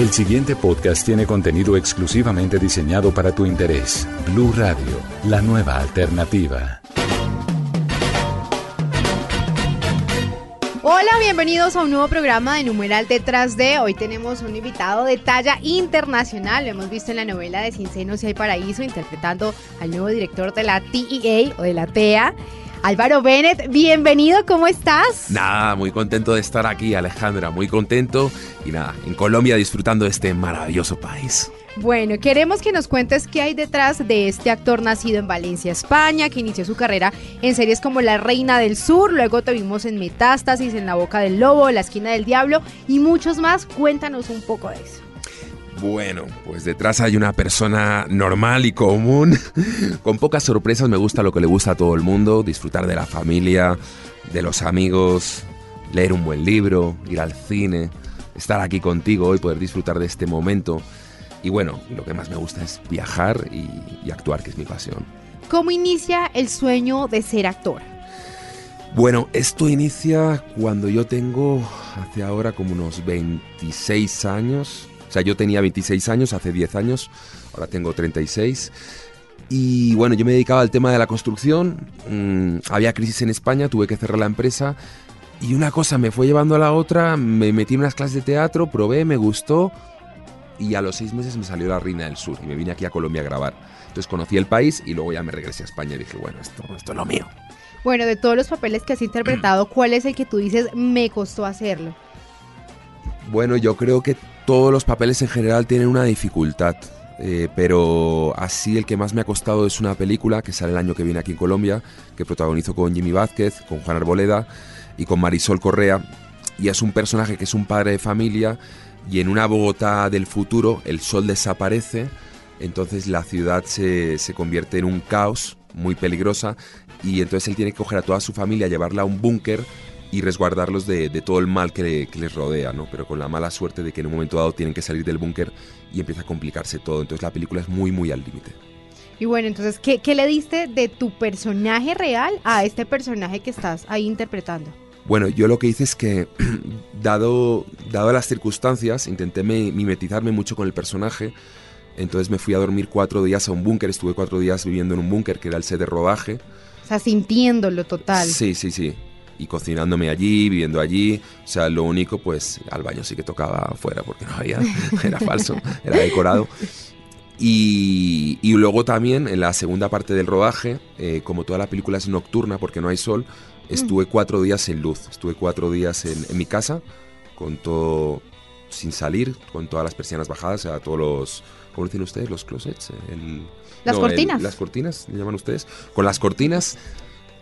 El siguiente podcast tiene contenido exclusivamente diseñado para tu interés. Blue Radio, la nueva alternativa. Hola, bienvenidos a un nuevo programa de Numeral Detrás de. Hoy tenemos un invitado de talla internacional. Lo hemos visto en la novela de Sin Senos y Hay Paraíso, interpretando al nuevo director de la TEA o de la TEA. Álvaro Bennett, bienvenido, ¿cómo estás? Nada, muy contento de estar aquí, Alejandra, muy contento. Y nada, en Colombia disfrutando de este maravilloso país. Bueno, queremos que nos cuentes qué hay detrás de este actor nacido en Valencia, España, que inició su carrera en series como La Reina del Sur, luego te vimos en Metástasis, en La Boca del Lobo, La Esquina del Diablo y muchos más. Cuéntanos un poco de eso. Bueno, pues detrás hay una persona normal y común, con pocas sorpresas, me gusta lo que le gusta a todo el mundo, disfrutar de la familia, de los amigos, leer un buen libro, ir al cine, estar aquí contigo y poder disfrutar de este momento. Y bueno, lo que más me gusta es viajar y, y actuar, que es mi pasión. ¿Cómo inicia el sueño de ser actor? Bueno, esto inicia cuando yo tengo hace ahora como unos 26 años. O sea, yo tenía 26 años hace 10 años, ahora tengo 36. Y bueno, yo me dedicaba al tema de la construcción, mm, había crisis en España, tuve que cerrar la empresa y una cosa me fue llevando a la otra, me metí en unas clases de teatro, probé, me gustó y a los seis meses me salió la Reina del Sur y me vine aquí a Colombia a grabar. Entonces conocí el país y luego ya me regresé a España y dije, bueno, esto, esto es lo mío. Bueno, de todos los papeles que has interpretado, ¿cuál es el que tú dices me costó hacerlo? Bueno, yo creo que todos los papeles en general tienen una dificultad. Eh, pero así el que más me ha costado es una película que sale el año que viene aquí en Colombia, que protagonizo con Jimmy Vázquez, con Juan Arboleda y con Marisol Correa. Y es un personaje que es un padre de familia y en una Bogotá del futuro el sol desaparece, entonces la ciudad se, se convierte en un caos muy peligrosa y entonces él tiene que coger a toda su familia, llevarla a un búnker y resguardarlos de, de, todo el mal que, le, que, les rodea, ¿no? Pero con la mala suerte de que en un momento dado tienen que salir del búnker y empieza a complicarse todo. Entonces la película es muy, muy al límite. Y bueno, entonces, ¿qué, ¿qué, le diste de tu personaje real a este personaje que estás ahí interpretando? Bueno, yo lo que hice es que, dado, dado las circunstancias, intenté me, mimetizarme mucho con el personaje. Entonces me fui a dormir cuatro días a un búnker, estuve cuatro días viviendo en un búnker que era el set de rodaje. O sea, sintiéndolo total. Sí, sí, sí y cocinándome allí, viviendo allí. O sea, lo único, pues al baño sí que tocaba afuera porque no había, era falso, era decorado. Y, y, luego también en la segunda parte del rodaje, eh, como toda la película es nocturna porque no hay sol, estuve cuatro días en luz. Estuve cuatro días en, en mi casa, con todo sin salir, con todas las persianas bajadas, o sea, todos los, ¿cómo dicen ustedes? Los closets. El, las no, cortinas. El, las cortinas, le llaman ustedes. Con las cortinas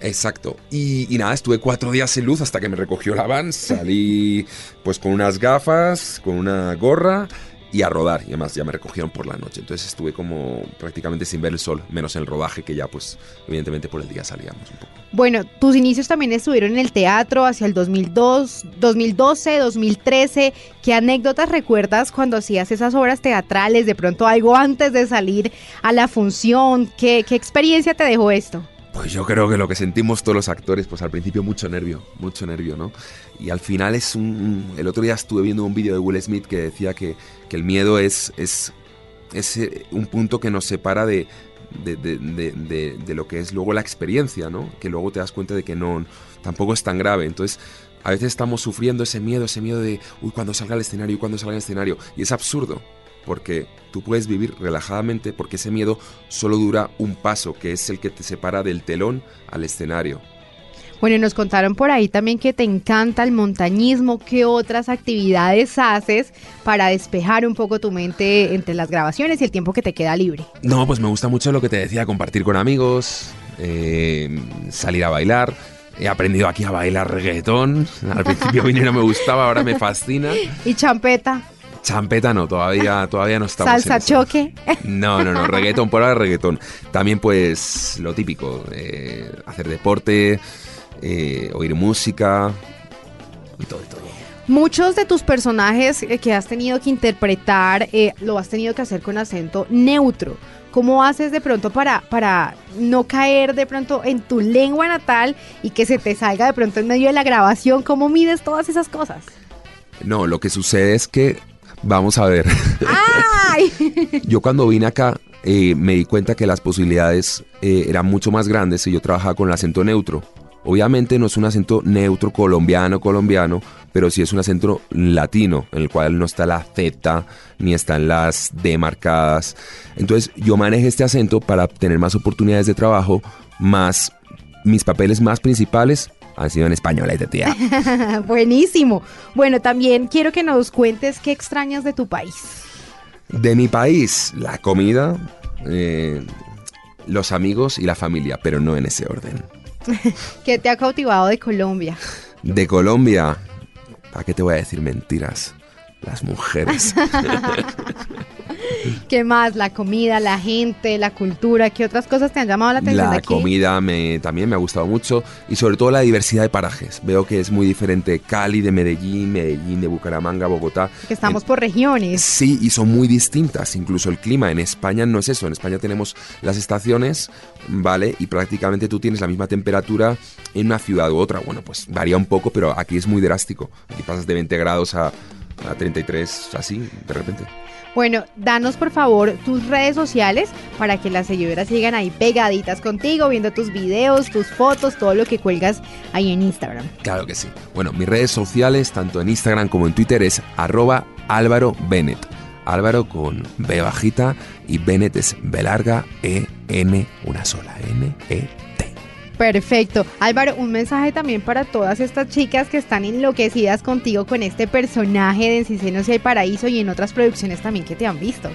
Exacto. Y, nada, estuve cuatro días sin luz hasta que me recogió la van. Salí pues con unas gafas, con una gorra y a rodar. Y además ya me recogieron por la noche. Entonces estuve como prácticamente sin ver el sol, menos en el rodaje que ya pues evidentemente por el día salíamos un poco. Bueno, tus inicios también estuvieron en el teatro hacia el 2002, 2012, 2013. ¿Qué anécdotas recuerdas cuando hacías esas obras teatrales? De pronto algo antes de salir a la función. ¿Qué, qué experiencia te dejó esto? Pues yo creo que lo que sentimos todos los actores, pues al principio mucho nervio, mucho nervio, ¿no? Y al final es un... El otro día estuve viendo un vídeo de Will Smith que decía que, que el miedo es, es, es, un punto que nos separa de, de, de, de, lo que es luego la experiencia, ¿no? Que luego te das cuenta de que no, tampoco es tan grave. Entonces, a veces estamos sufriendo ese miedo, ese miedo de, uy, cuando salga al escenario, cuando salga al escenario. Y es absurdo, porque tú puedes vivir relajadamente porque ese miedo solo dura un paso, que es el que te separa del telón al escenario. Bueno, nos contaron por ahí también que te encanta el montañismo. ¿Qué otras actividades haces para despejar un poco tu mente entre las grabaciones y el tiempo que te queda libre? No, pues me gusta mucho lo que te decía, compartir con amigos, eh, salir a bailar. He aprendido aquí a bailar reggaetón. Al principio vine y no me gustaba, ahora me fascina. ¿Y champeta? Champeta no, todavía, todavía no estamos. ¿Salsa choque? No, no, no, reggaetón, por ahora reggaetón. También pues lo típico, eh, hacer deporte, eh, oír música y todo, y todo. Muchos de tus personajes que has tenido que interpretar eh, lo has tenido que hacer con acento neutro. ¿Cómo haces de pronto para, para no caer de pronto en tu lengua natal y que se te salga de pronto en medio de la grabación? ¿Cómo mides todas esas cosas? No, lo que sucede es que Vamos a ver. yo cuando vine acá eh, me di cuenta que las posibilidades eh, eran mucho más grandes si yo trabajaba con el acento neutro. Obviamente no es un acento neutro colombiano, colombiano, pero sí es un acento latino, en el cual no está la Z ni están las D marcadas. Entonces yo manejé este acento para tener más oportunidades de trabajo, más mis papeles más principales han sido en español, tía. Buenísimo. Bueno, también quiero que nos cuentes qué extrañas de tu país. De mi país, la comida, eh, los amigos y la familia, pero no en ese orden. ¿Qué te ha cautivado de Colombia? De Colombia, ¿para qué te voy a decir mentiras? Las mujeres. ¿Qué más? La comida, la gente, la cultura, ¿qué otras cosas te han llamado la atención? La comida me, también me ha gustado mucho y sobre todo la diversidad de parajes. Veo que es muy diferente Cali de Medellín, Medellín de Bucaramanga, Bogotá. Que estamos por regiones. Sí, y son muy distintas. Incluso el clima en España no es eso. En España tenemos las estaciones, ¿vale? Y prácticamente tú tienes la misma temperatura en una ciudad u otra. Bueno, pues varía un poco, pero aquí es muy drástico. Aquí pasas de 20 grados a, a 33, así, de repente. Bueno, danos por favor tus redes sociales para que las seguidoras sigan ahí pegaditas contigo, viendo tus videos, tus fotos, todo lo que cuelgas ahí en Instagram. Claro que sí. Bueno, mis redes sociales, tanto en Instagram como en Twitter, es arroba Álvaro Bennett. Álvaro con B bajita y Bennett es B larga, E, N, una sola, N, E, Perfecto. Álvaro, un mensaje también para todas estas chicas que están enloquecidas contigo con este personaje de En y hay Paraíso y en otras producciones también que te han visto.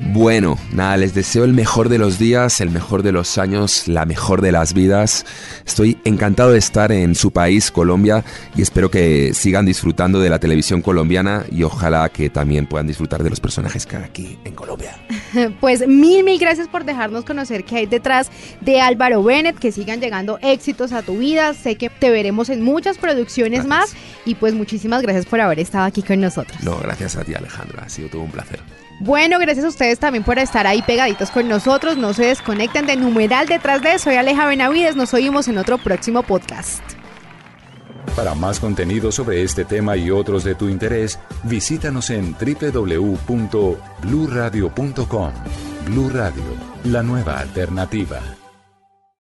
Bueno, nada, les deseo el mejor de los días, el mejor de los años, la mejor de las vidas. Estoy encantado de estar en su país, Colombia, y espero que sigan disfrutando de la televisión colombiana y ojalá que también puedan disfrutar de los personajes que hay aquí en Colombia. Pues mil, mil gracias por dejarnos conocer qué hay detrás de Álvaro Bennett, que sigan llegando éxitos a tu vida. Sé que te veremos en muchas producciones más y pues muchísimas gracias por haber estado aquí con nosotros. No, gracias a ti Alejandra, ha sido todo un placer. Bueno, gracias a ustedes también por estar ahí pegaditos con nosotros. No se desconecten de numeral detrás de Soy Aleja Benavides. Nos oímos en otro próximo podcast. Para más contenido sobre este tema y otros de tu interés, visítanos en www.bluradio.com. Blu Radio, la nueva alternativa.